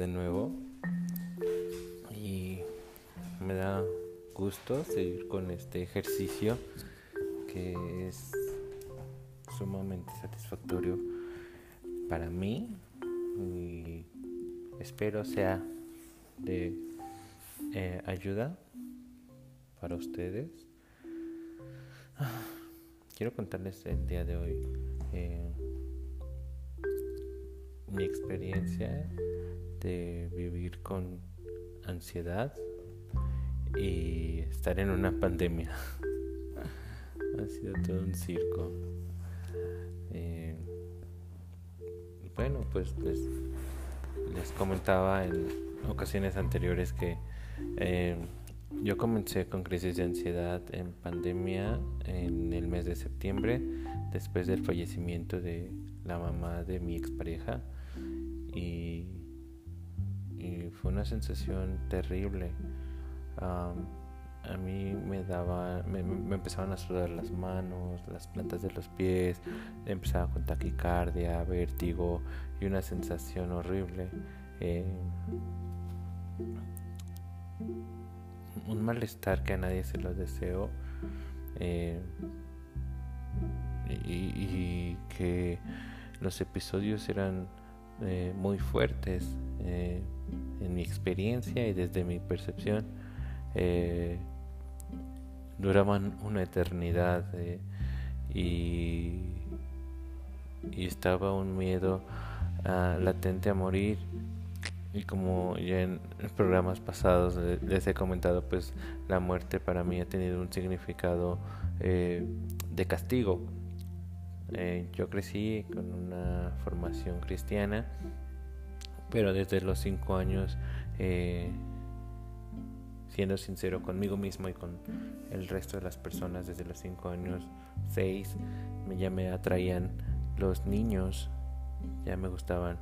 de nuevo y me da gusto seguir con este ejercicio que es sumamente satisfactorio para mí y espero sea de eh, ayuda para ustedes. Quiero contarles el día de hoy eh, mi experiencia de vivir con ansiedad y estar en una pandemia. ha sido todo un circo. Eh, bueno, pues les, les, comentaba en ocasiones anteriores que eh, yo comencé con crisis de ansiedad en pandemia en el mes de septiembre, después del fallecimiento de la mamá de mi expareja. Y, y fue una sensación terrible. a mí me daba, me, empezaban a sudar las manos, las plantas de los pies, empezaba con taquicardia, vértigo y una sensación horrible. Eh, un malestar que a nadie se lo deseo eh, y, que los episodios eran eh, muy fuertes en mi experiencia y desde mi percepción duraban una eternidad y, y estaba un miedo ah, latente a morir y como ya en programas pasados les he comentado, pues la muerte para mí ha tenido un significado eh, de castigo. Eh, yo crecí con una formación cristiana, pero desde los cinco años, eh, siendo sincero conmigo mismo y con el resto de las personas, desde los cinco años, seis, ya me atraían los niños, ya me gustaban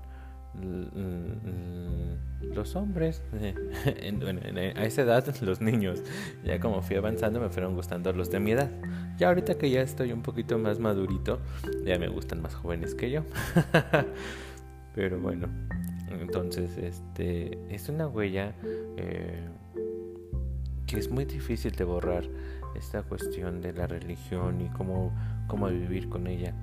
los hombres, a esa edad los niños, ya como fui avanzando me fueron gustando los de mi edad. Ya ahorita que ya estoy un poquito más madurito, ya me gustan más jóvenes que yo. Pero bueno, entonces este es una huella eh, que es muy difícil de borrar esta cuestión de la religión y cómo, cómo vivir con ella.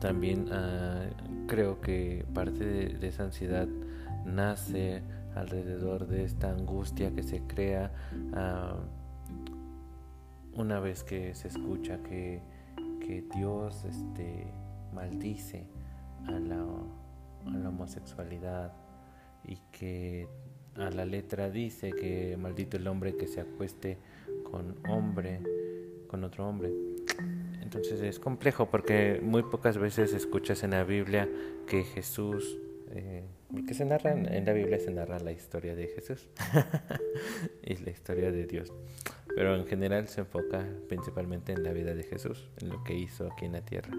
También ah, creo que parte de, esa ansiedad nace alrededor de esta angustia que se crea ah, una vez que se escucha que, Dios este, maldice a la, a la homosexualidad y que a la letra dice que maldito el hombre que se acueste con hombre, con otro hombre. Entonces es complejo porque muy pocas veces escuchas en la Biblia que Jesús, eh, que se narra en la Biblia se narra la historia de Jesús y la historia de Dios. Pero en general se enfoca principalmente en la vida de Jesús, en lo que hizo aquí en la tierra,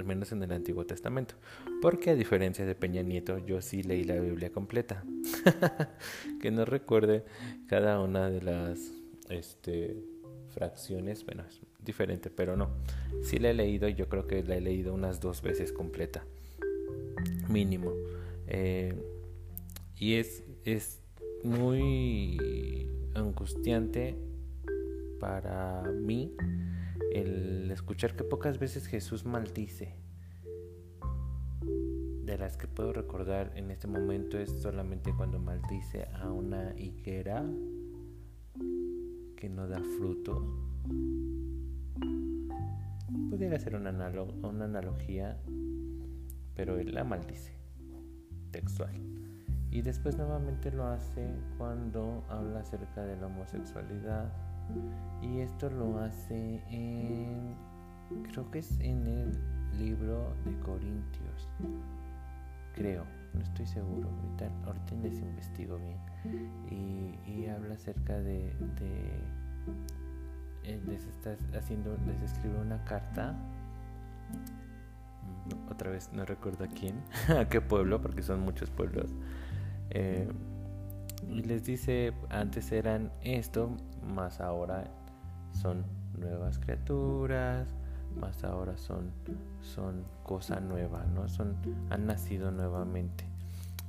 al menos en el Antiguo Testamento. Porque a diferencia de Peña Nieto, yo sí leí la Biblia completa. que no recuerde cada una de las este, fracciones, bueno, es diferente, pero no. Sí la he leído y yo creo que la he leído unas dos veces completa, mínimo. Eh, y es, es muy angustiante para mí el escuchar que pocas veces Jesús maldice. De las que puedo recordar en este momento es solamente cuando maldice a una higuera que no da fruto. Pudiera ser una, una analogía, pero él la maldice, textual. Y después nuevamente lo hace cuando habla acerca de la homosexualidad. Y esto lo hace en, creo que es en el libro de Corintios. Creo, no estoy seguro. Ahorita, ahorita les investigo bien y, habla acerca de, eh, les está haciendo, les escribe una carta otra vez no recuerdo a quién, a qué pueblo, porque son muchos pueblos. Eh, y les dice, antes eran esto, más ahora son nuevas criaturas, más ahora son, son cosa nueva, ¿no? Son, han nacido nuevamente.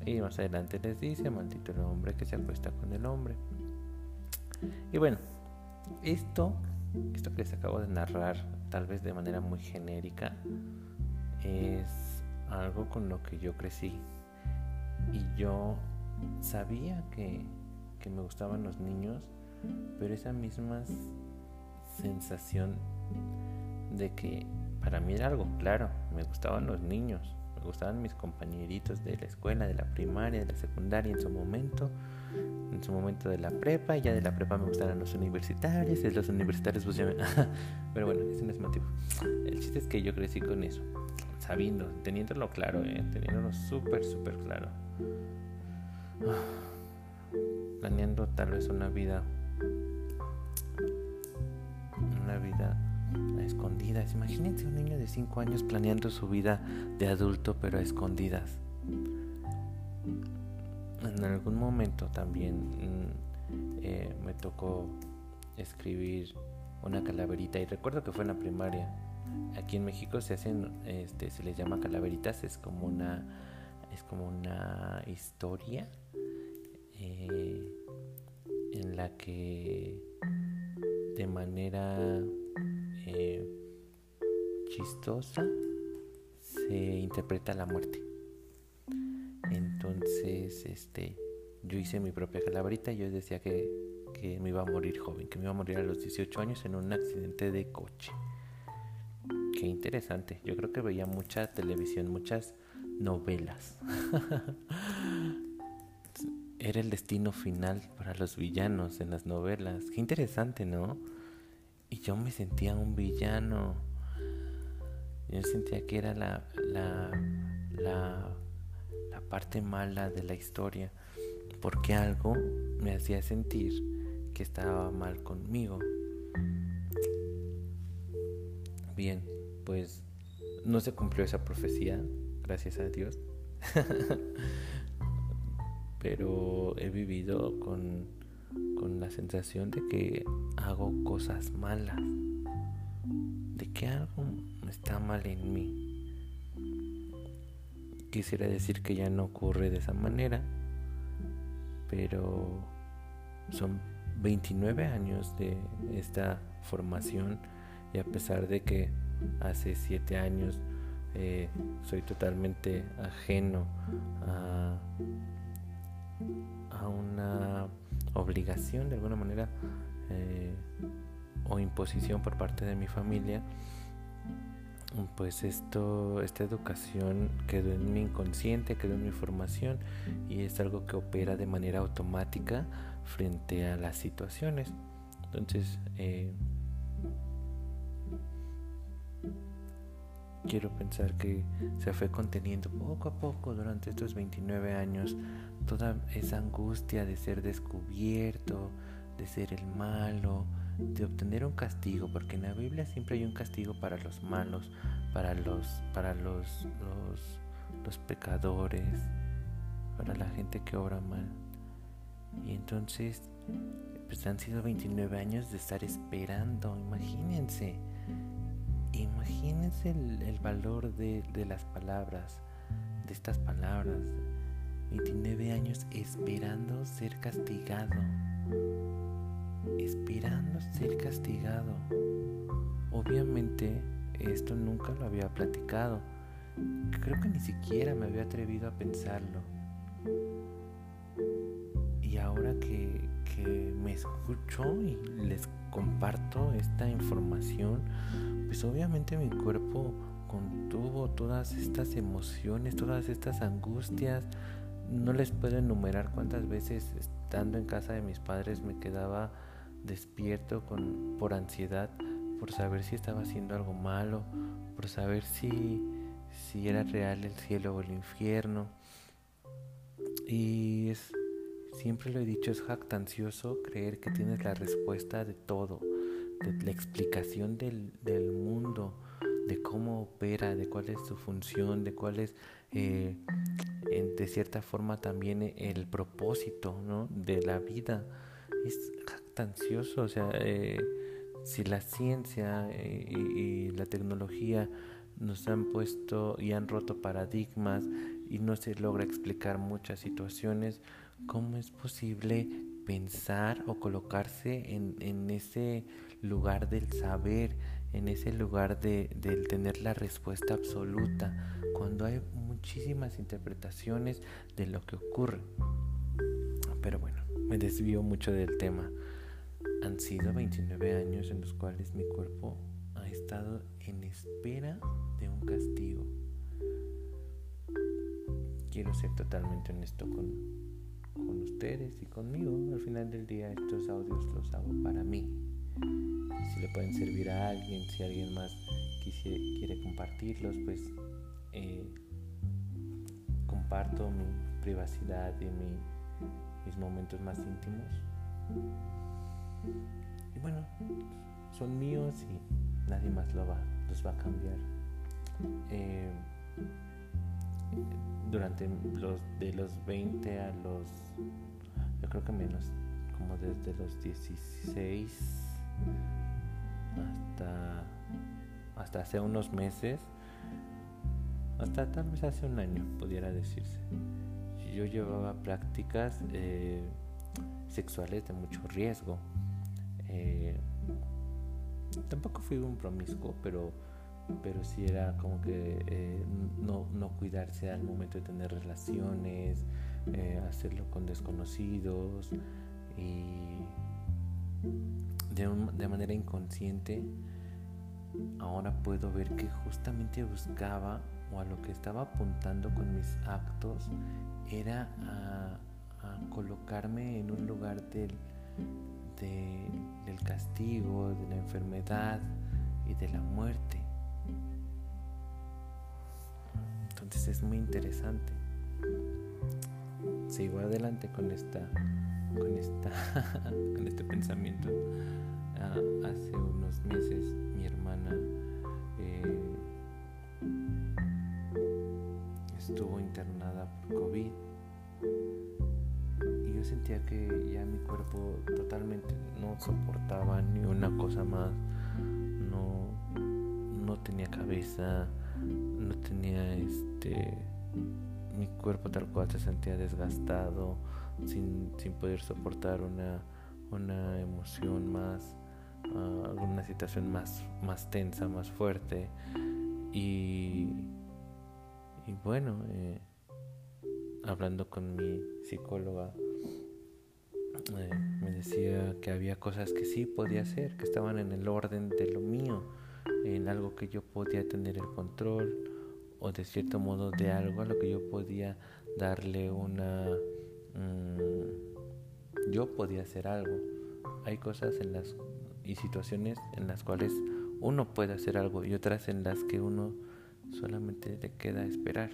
Y más adelante les dice, maldito el hombre que se acuesta con el hombre. Y bueno, esto, esto que les acabo de narrar, tal vez de manera muy genérica, es algo con lo que yo crecí. Y yo sabía que, que me gustaban los niños, pero esa misma sensación de que para mí era algo claro, me gustaban los niños, me gustaban mis compañeritos de la escuela, de la primaria, de la secundaria en su momento, en su momento de la prepa, ya de la prepa me gustaban los universitarios, de los universitarios pues ya me... Pero bueno, ese no es motivo. El chiste es que yo crecí con eso, sabiendo, teniéndolo claro, ¿eh? teniéndolo súper, súper claro. Planeando tal vez una vida, una vida a escondidas. Imagínense un niño de 5 años planeando su vida de adulto pero a escondidas. En algún momento también mm, eh, me tocó escribir una calaverita y recuerdo que fue en la primaria. Aquí en México se hacen, este, se les llama calaveritas, es como una, es como una historia eh, en la que de manera eh, chistosa se interpreta la muerte. Entonces, este, yo hice mi propia calaverita y yo decía que, que me iba a morir joven, que me iba a morir a los 18 años en un accidente de coche. Qué interesante. Yo creo que veía mucha televisión, muchas novelas. Era el destino final para los villanos en las novelas. Qué interesante, ¿no? Y yo me sentía un villano. Yo sentía que era la, la, la, la parte mala de la historia. Porque algo me hacía sentir que estaba mal conmigo. Bien, pues no se cumplió esa profecía, gracias a Dios. Pero he vivido con con la sensación de que hago cosas malas, de que algo está mal en mí. Quisiera decir que ya no ocurre de esa manera, pero son 29 años de esta formación y a pesar de que hace 7 años eh, soy totalmente ajeno a, a una obligación de alguna manera eh, o imposición por parte de mi familia, pues esto, esta educación quedó en mi inconsciente, quedó en mi formación y es algo que opera de manera automática frente a las situaciones. Entonces, eh, quiero pensar que se fue conteniendo poco a poco durante estos 29 años toda esa angustia de ser descubierto, de ser el malo, de obtener un castigo, porque en la Biblia siempre hay un castigo para los malos, para los, para los, los, los pecadores, para la gente que obra mal. Y entonces, pues han sido 29 años de estar esperando, imagínense Imagínense el, valor de, de, las palabras, de estas palabras. 29 años esperando ser castigado. Esperando ser castigado. Obviamente esto nunca lo había platicado. Creo que ni siquiera me había atrevido a pensarlo. Y ahora que, me escucho y les comparto esta información, pues obviamente mi cuerpo contuvo todas estas emociones, todas estas angustias. No les puedo enumerar cuántas veces estando en casa de mis padres me quedaba despierto con, por ansiedad, por saber si estaba haciendo algo malo, por saber si, si era real el cielo o el infierno. Y es Siempre lo he dicho, es jactancioso creer que tienes la respuesta de todo, de la explicación del, mundo, de cómo opera, de cuál es su función, de cuál es, eh, de cierta forma, también el propósito ¿no? de la vida. Es jactancioso, o sea, eh, si la ciencia eh, y la tecnología nos han puesto y han roto paradigmas y no se logra explicar muchas situaciones, ¿cómo es posible pensar o colocarse en, ese lugar del saber, en ese lugar de, del tener la respuesta absoluta, cuando hay muchísimas interpretaciones de lo que ocurre? Pero bueno, me desvío mucho del tema. Han sido 29 años en los cuales mi cuerpo ha estado en espera de un castigo. Quiero ser totalmente honesto con, con ustedes y conmigo. Al final del día estos audios los hago para mí. Si le pueden servir a alguien, si alguien más quiere compartirlos, pues eh, comparto mi privacidad y mi mis momentos más íntimos. Y bueno, son míos y nadie más lo va, los va a cambiar. Eh, durante los de los 20 a los yo creo que menos como desde los 16 hasta hasta hace unos meses hasta tal vez hace un año pudiera decirse yo llevaba prácticas eh, sexuales de mucho riesgo. Eh, tampoco fui un promiscuo, pero, pero sí era como que eh, no, no, cuidarse al momento de tener relaciones, hacerlo con desconocidos y de, de manera inconsciente. Ahora puedo ver que justamente buscaba o a lo que estaba apuntando con mis actos era a, colocarme en un lugar del, del castigo, de la enfermedad y de la muerte. Entonces es muy interesante. Sigo adelante con esta, con esta, con este pensamiento. Ah, hace unos meses mi hermana eh, estuvo internada por COVID y yo sentía que ya mi cuerpo totalmente no soportaba ni una cosa más, no, no tenía cabeza, no tenía este, mi cuerpo tal cual se sentía desgastado, sin, sin poder soportar una, una emoción más, uh, alguna situación más, más tensa, más fuerte. Y y bueno, eh, hablando con mi psicóloga, eh, me decía que había cosas que sí podía hacer, que estaban en el orden de lo mío, en algo que yo podía tener el control o de cierto modo de algo a lo que yo podía darle una... Mm, yo podía hacer algo. Hay cosas en las y situaciones en las cuales uno puede hacer algo y otras en las que uno solamente te queda esperar.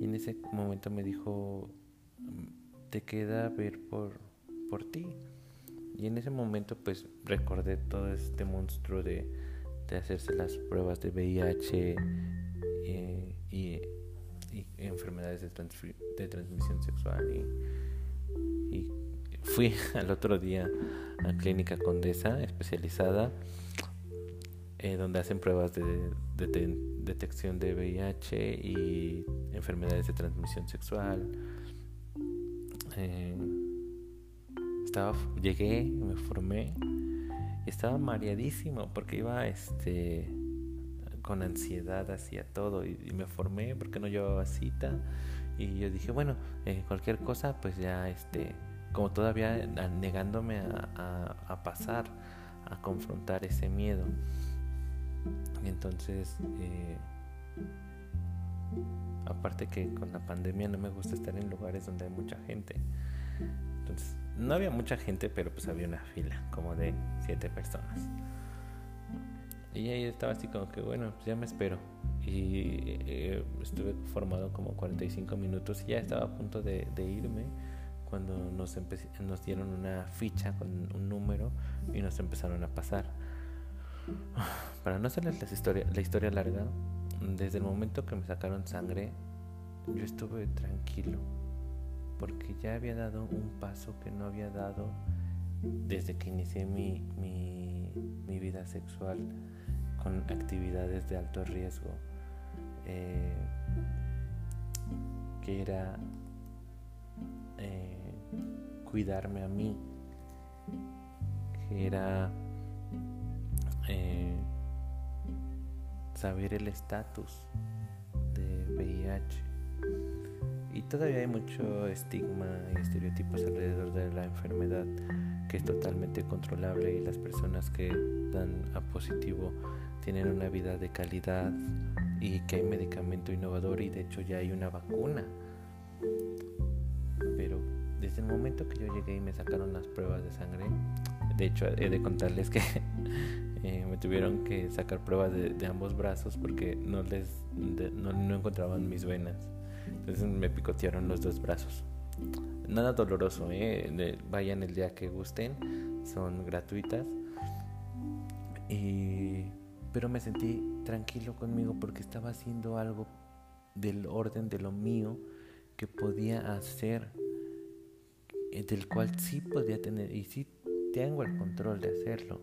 Y en ese momento me dijo, te queda ver por, por ti. Y en ese momento pues recordé todo este monstruo de, de hacerse las pruebas de VIH eh, y, enfermedades de, transmisión sexual. Y, fui al otro día a Clínica Condesa especializada eh, donde hacen pruebas de, detección de VIH y enfermedades de transmisión sexual. Eh, estaba, llegué, me formé estaba mareadísimo porque iba este con ansiedad hacia todo y, me formé porque no llevaba cita. Y yo dije bueno eh, cualquier cosa pues ya este como todavía negándome a pasar a confrontar ese miedo entonces, eh, aparte que con la pandemia no me gusta estar en lugares donde hay mucha gente. Entonces, no había mucha gente, pero pues había una fila, como de siete personas. Y ahí estaba así como que, bueno, pues ya me espero. Y eh, estuve formado como 45 minutos y ya estaba a punto de, irme cuando nos, nos dieron una ficha con un número y nos empezaron a pasar. Para no hacerles la historia, la historia larga, desde el momento que me sacaron sangre, yo estuve tranquilo, porque ya había dado un paso que no había dado desde que inicié mi, mi, vida sexual con actividades de alto riesgo. Eh, que era eh, cuidarme a mí, que era eh, saber el estatus de VIH. Y todavía hay mucho estigma y estereotipos alrededor de la enfermedad que es totalmente controlable y las personas que dan a positivo tienen una vida de calidad y que hay medicamento innovador y de hecho ya hay una vacuna. Pero desde el momento que yo llegué y me sacaron las pruebas de sangre, de hecho he de contarles que eh, me tuvieron que sacar pruebas de, ambos brazos porque no les no, encontraban mis venas. Entonces me picotearon los dos brazos. Nada doloroso, ¿eh? vayan el día que gusten, son gratuitas. Pero me sentí tranquilo conmigo porque estaba haciendo algo del orden de lo mío que podía hacer, eh, del cual sí podía tener y sí tengo el control de hacerlo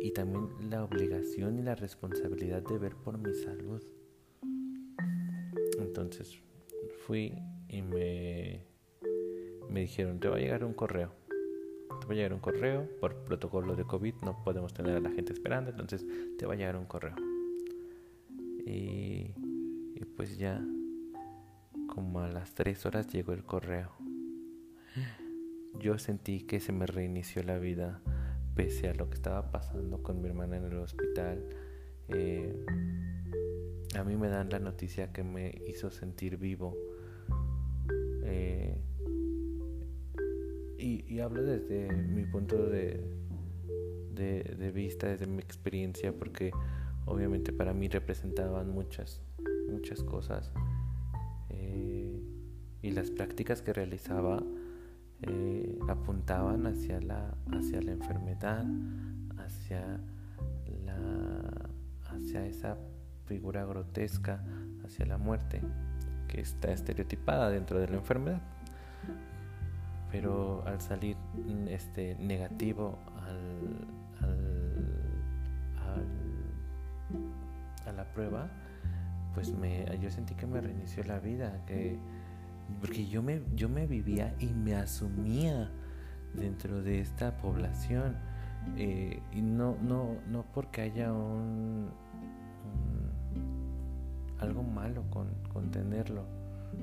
y también la obligación y la responsabilidad de ver por mi salud. Entonces y me, me dijeron, te va a llegar un correo te va a llegar un correo, por protocolo de COVID no podemos tener a la gente esperando, entonces te va a llegar un correo. Y, y pues ya, como a las 3 horas llegó el correo. Yo sentí que se me reinició la vida pese a lo que estaba pasando con mi hermana en el hospital. Eh, a mí me dan la noticia que me hizo sentir vivo. Eh, y, hablo desde mi punto de, de, vista, desde mi experiencia, porque obviamente para mí representaban muchas, muchas cosas. Eh, y las prácticas que realizaba eh, apuntaban hacia la, hacia la enfermedad, hacia, la, hacia esa figura grotesca, hacia la muerte, que está estereotipada dentro de la enfermedad. Pero al salir mm, este negativo al, a la prueba pues me yo sentí que me reinició la vida que porque yo me yo me vivía y me asumía dentro de esta población. Eh, y no no no porque haya un, algo malo con, tenerlo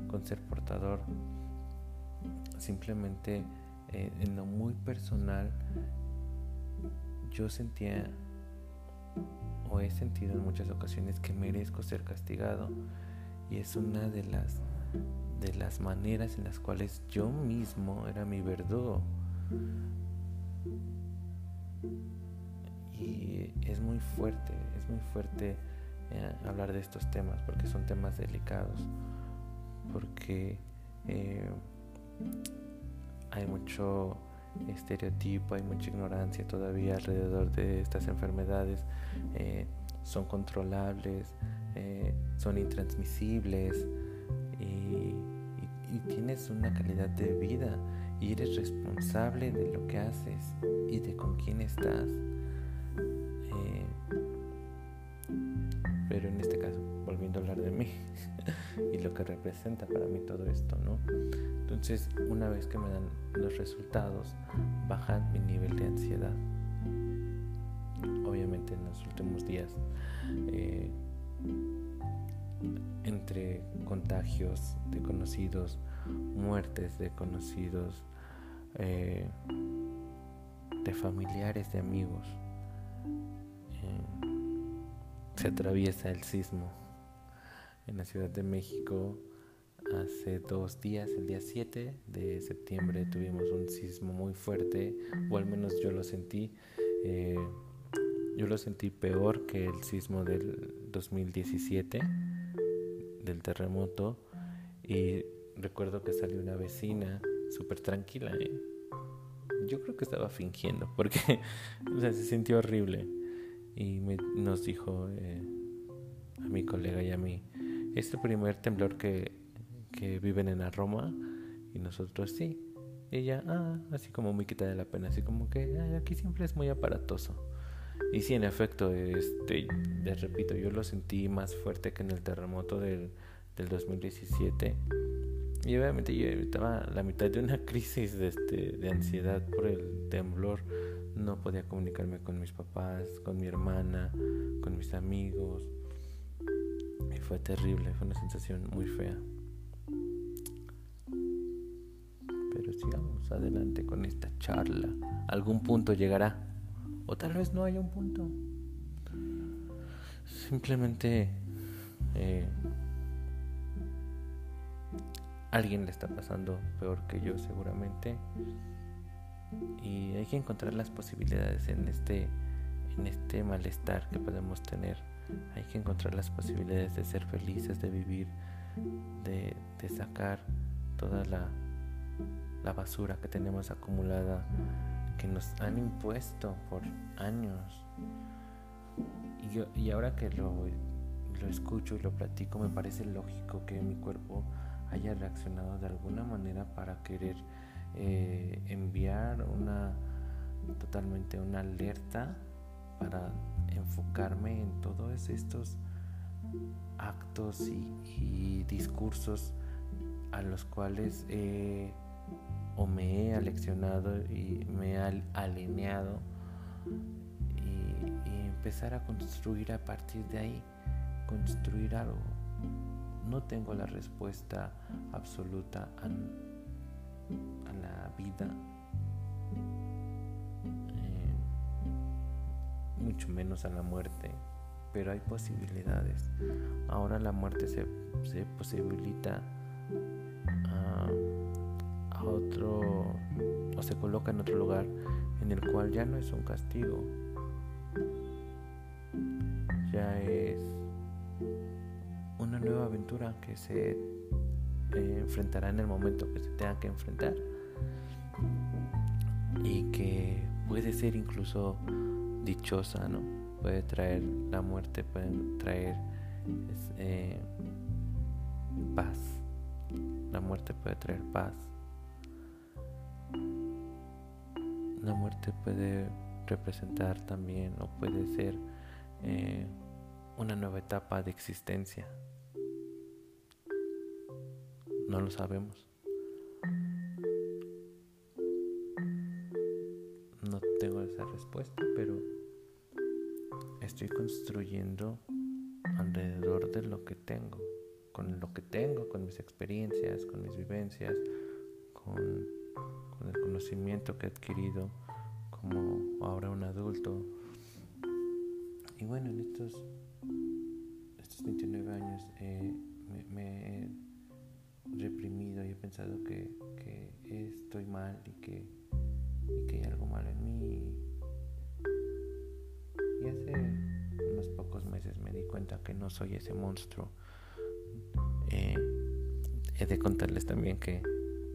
con ser portador. Simplemente eh, en lo muy personal yo sentía o he sentido en muchas ocasiones que merezco ser castigado y es una de las de las maneras en las cuales yo mismo era mi verdugo. Y es muy fuerte es muy fuerte eh, hablar de estos temas porque son temas delicados porque eh, hay mucho estereotipo, hay mucha ignorancia todavía alrededor de estas enfermedades. Eh, son controlables, son intransmisibles y, tienes una calidad de vida y eres responsable de lo que haces y de con quién estás. Pero en este caso, volviendo a hablar de mí y lo que representa para mí todo esto, ¿no? Entonces, una vez que me dan los resultados, bajan mi nivel de ansiedad. Obviamente en los últimos días, eh, entre contagios de conocidos, muertes de conocidos, eh, de familiares, de amigos, se atraviesa el sismo en la Ciudad de México Hace dos días, el día 7 de septiembre, tuvimos un sismo muy fuerte, o al menos yo lo sentí. Eh, yo lo sentí peor que el sismo del 2017, del terremoto. Y recuerdo que salió una vecina súper tranquila. ¿eh? Yo creo que estaba fingiendo, porque se sintió horrible. Y nos dijo eh, a mi colega y a mí, este primer temblor que que viven en la Roma y nosotros sí. Y ella, ah, así como muy quita de la pena, así como que aquí siempre es muy aparatoso. Y sí, en efecto, este, les repito, yo lo sentí más fuerte que en el terremoto del, del 2017. Y obviamente yo estaba la mitad de una crisis de, este, de ansiedad por el temblor. No podía comunicarme con mis papás, con mi hermana, con mis amigos. Y fue terrible, fue una sensación muy fea. Pero sigamos adelante con esta charla. Algún punto llegará. O tal vez no haya un punto. Simplemente eh, alguien le está pasando peor que yo seguramente y hay que encontrar las posibilidades en este en este malestar que podemos tener. Hay que encontrar las posibilidades de ser felices de vivir de, sacar toda la, la basura que tenemos acumulada que nos han impuesto por años. Y, y ahora que lo, lo escucho y lo platico me parece lógico que mi cuerpo haya reaccionado de alguna manera para querer eh, enviar una totalmente una alerta para enfocarme en todos estos actos y, discursos a los cuales o me he aleccionado y me he alineado y, empezar a construir a partir de ahí, construir algo. No tengo la respuesta absoluta la vida, eh, mucho menos a la muerte, pero hay posibilidades. Ahora la muerte se, posibilita a otro o se coloca en otro lugar en el cual ya no es un castigo, ya es una nueva aventura que se enfrentará en el momento que se tenga que enfrentar y que puede ser incluso dichosa, ¿no? Puede traer la muerte, puede traer eh, paz. La muerte puede traer paz. La muerte puede representar también o puede ser eh, una nueva etapa de existencia. No lo sabemos. No tengo esa respuesta, pero estoy construyendo alrededor de lo que tengo, con lo que tengo, con mis experiencias, con mis vivencias, con, el conocimiento que he adquirido como ahora un adulto. Y bueno, en estos, pensado que, estoy mal y que, hay algo malo en mí. Y hace unos pocos meses me di cuenta que no soy ese monstruo. Eh, he de contarles también que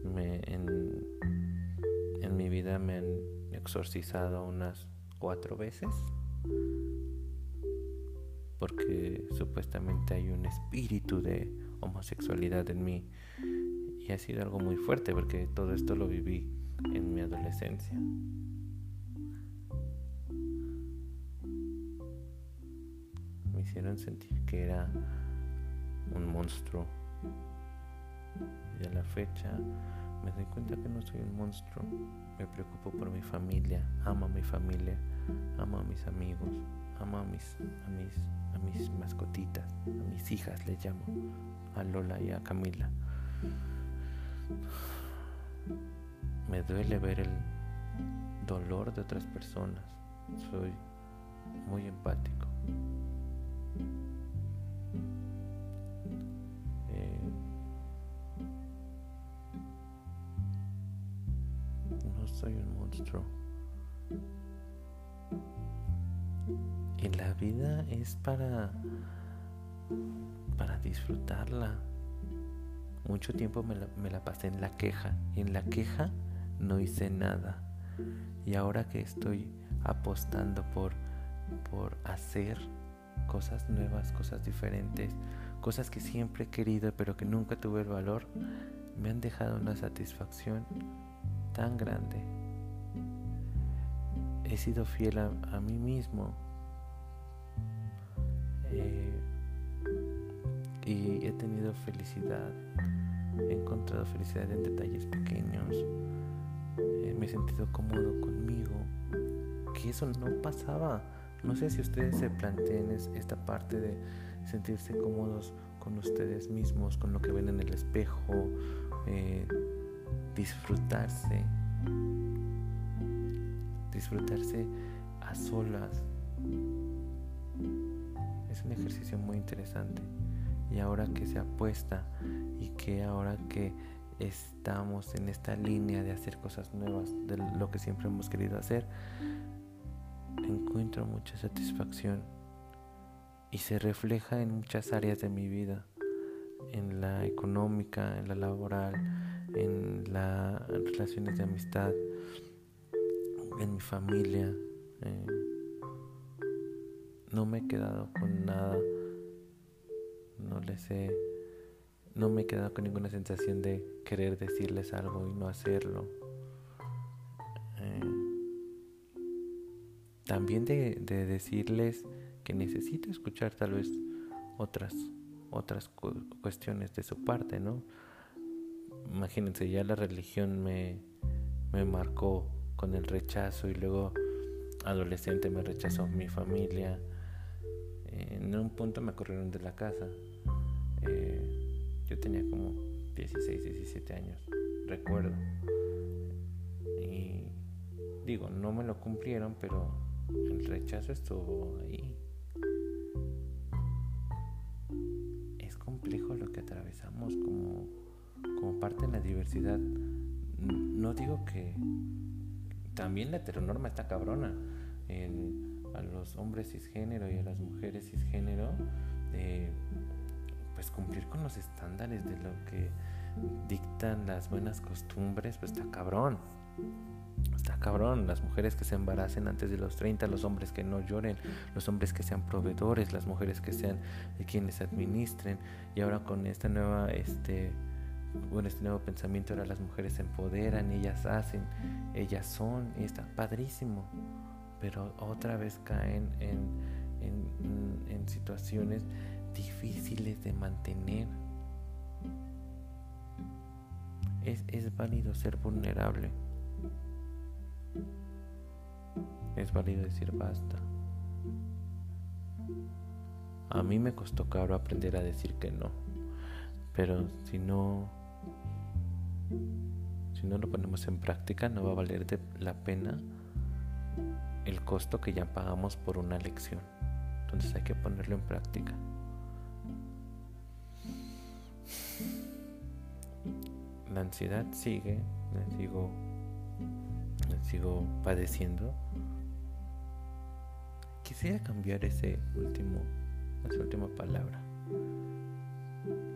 en, en mi vida me han exorcizado unas cuatro veces porque supuestamente hay un espíritu de homosexualidad en mí y ha sido algo muy fuerte porque todo esto lo viví en mi adolescencia. Me hicieron sentir que era un monstruo y a la fecha me doy cuenta que no soy un monstruo. Me preocupo por mi familia, amo a mi familia, amo a mis amigos, amo a mis, a mis, a mis mascotitas, a mis hijas les llamo, a Lola y a Camila. Me duele ver el dolor de otras personas. Soy muy empático. Eh, no soy un monstruo. Y la vida es para para disfrutarla. Mucho tiempo me la, pasé en la queja y en la queja no hice nada. Y ahora que estoy apostando por, por hacer cosas nuevas, cosas diferentes, cosas que siempre he querido pero que nunca tuve el valor, me han dejado una satisfacción tan grande. He sido fiel a, mí mismo. Eh, y he tenido felicidad he encontrado felicidad en detalles pequeños, eh, me he sentido cómodo conmigo, que eso no pasaba. No sé si ustedes se planteen esta parte de sentirse cómodos con ustedes mismos, con lo que ven en el espejo, eh, disfrutarse, disfrutarse a solas. Es un ejercicio muy interesante. Y ahora que se apuesta y que ahora que estamos en esta línea de hacer cosas nuevas, de lo que siempre hemos querido hacer, encuentro mucha satisfacción y se refleja en muchas áreas de mi vida, en la económica, en la laboral, en las relaciones de amistad, en mi familia. Eh, no me he quedado con nada, no les he, no me he quedado con ninguna sensación de querer decirles algo y no hacerlo. Eh, también de, decirles que necesito escuchar tal vez otras otras cuestiones de su parte, ¿no? Imagínense, ya la religión me, me marcó con el rechazo y luego adolescente me rechazó mi familia. En un punto me corrieron de la casa. Eh, yo tenía como 16, 17 años, recuerdo. Y digo, no me lo cumplieron, pero el rechazo estuvo ahí. Es complejo lo que atravesamos como, como parte de la diversidad. No digo que también la heteronorma está cabrona. A los hombres cisgénero y a las mujeres cisgénero, pues cumplir con los estándares de lo que dictan las buenas costumbres, pues está cabrón. Está cabrón, las mujeres que se embaracen antes de los 30, los hombres que no lloren, los hombres que sean proveedores, las mujeres que sean quienes administren. Y ahora con este, este nuevo pensamiento, ahora las mujeres se empoderan, ellas hacen, ellas son, y está padrísimo. Pero otra vez caen en, en, situaciones difíciles de mantener. Es, es válido ser vulnerable es válido decir basta. A mí me costó caro aprender a decir que no, pero si no si no lo ponemos en práctica no va a valer la pena el costo que ya pagamos por una lección. Entonces hay que ponerlo en práctica. La ansiedad sigue, les digo, sigo padeciendo. Quisiera cambiar ese último, esa última palabra.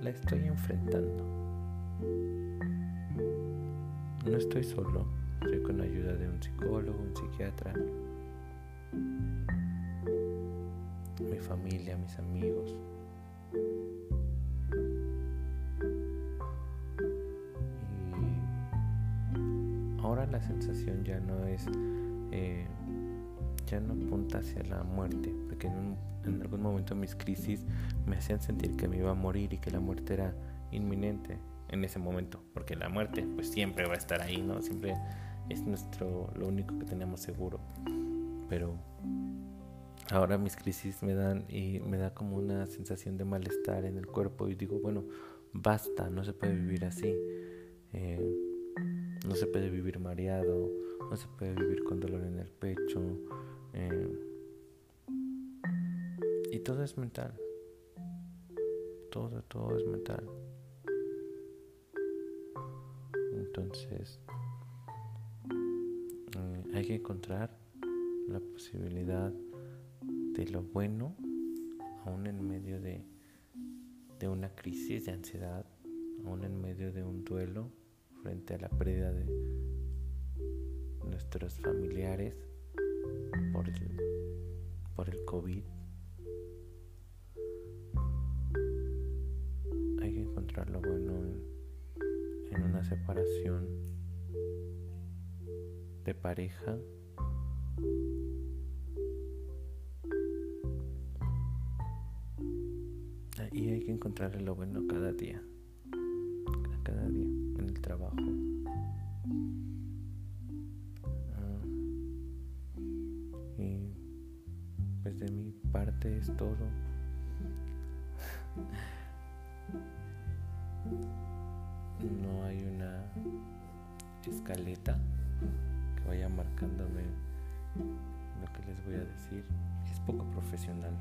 La estoy enfrentando. No estoy solo, estoy con la ayuda de un psicólogo, un psiquiatra, mi familia, mis amigos. ahora la sensación ya no es, eh, ya no apunta hacia la muerte, porque en, en, algún momento mis crisis me hacían sentir que me iba a morir y que la muerte era inminente en ese momento, porque la muerte pues siempre va a estar ahí, ¿no? Siempre es nuestro, lo único que tenemos seguro, pero ahora mis crisis me dan y me da como una sensación de malestar en el cuerpo y digo, bueno, basta, no se puede vivir así. Eh, no se puede vivir mareado, no se puede vivir con dolor en el pecho. Eh, y todo es mental. Todo, todo es mental. Entonces, eh, hay que encontrar la posibilidad de lo bueno, aún en medio de, de una crisis de ansiedad, aún en medio de un duelo frente a la pérdida de nuestros familiares por el, por el COVID. Hay que encontrar lo bueno en, en una separación de pareja. Y hay que encontrarle lo bueno cada día trabajo. Ah, y pues de mi parte es todo. No hay una escaleta que vaya marcándome lo que les voy a decir. Es poco profesional,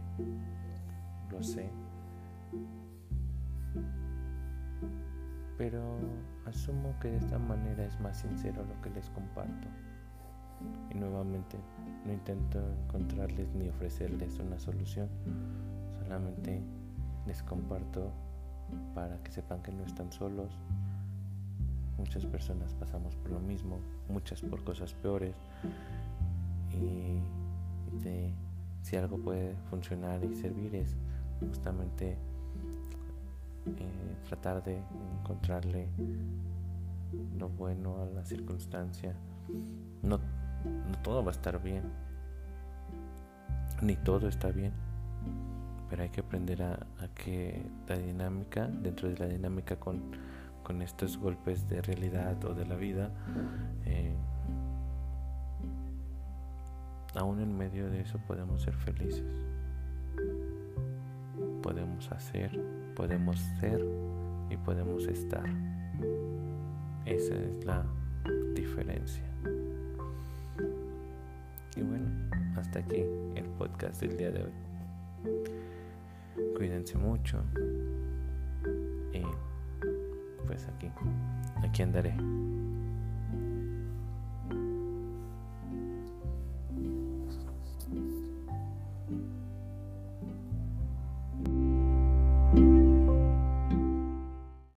lo sé. Pero asumo que de esta manera es más sincero lo que les comparto. Y nuevamente no intento encontrarles ni ofrecerles una solución, solamente les comparto para que sepan que no están solos. Muchas personas pasamos por lo mismo, muchas por cosas peores. Y, si algo puede funcionar y servir es justamente eh, tratar de encontrarle lo bueno a la circunstancia. No, no todo va a estar bien, ni todo está bien, pero hay que aprender a, que la dinámica, dentro de la dinámica con, con, estos golpes de realidad o de la vida, eh, aún en medio de eso podemos ser felices, podemos hacer podemos ser y podemos estar. Esa es la diferencia. Y bueno, hasta aquí el podcast del día de hoy. Cuídense mucho. Y pues aquí, aquí andaré.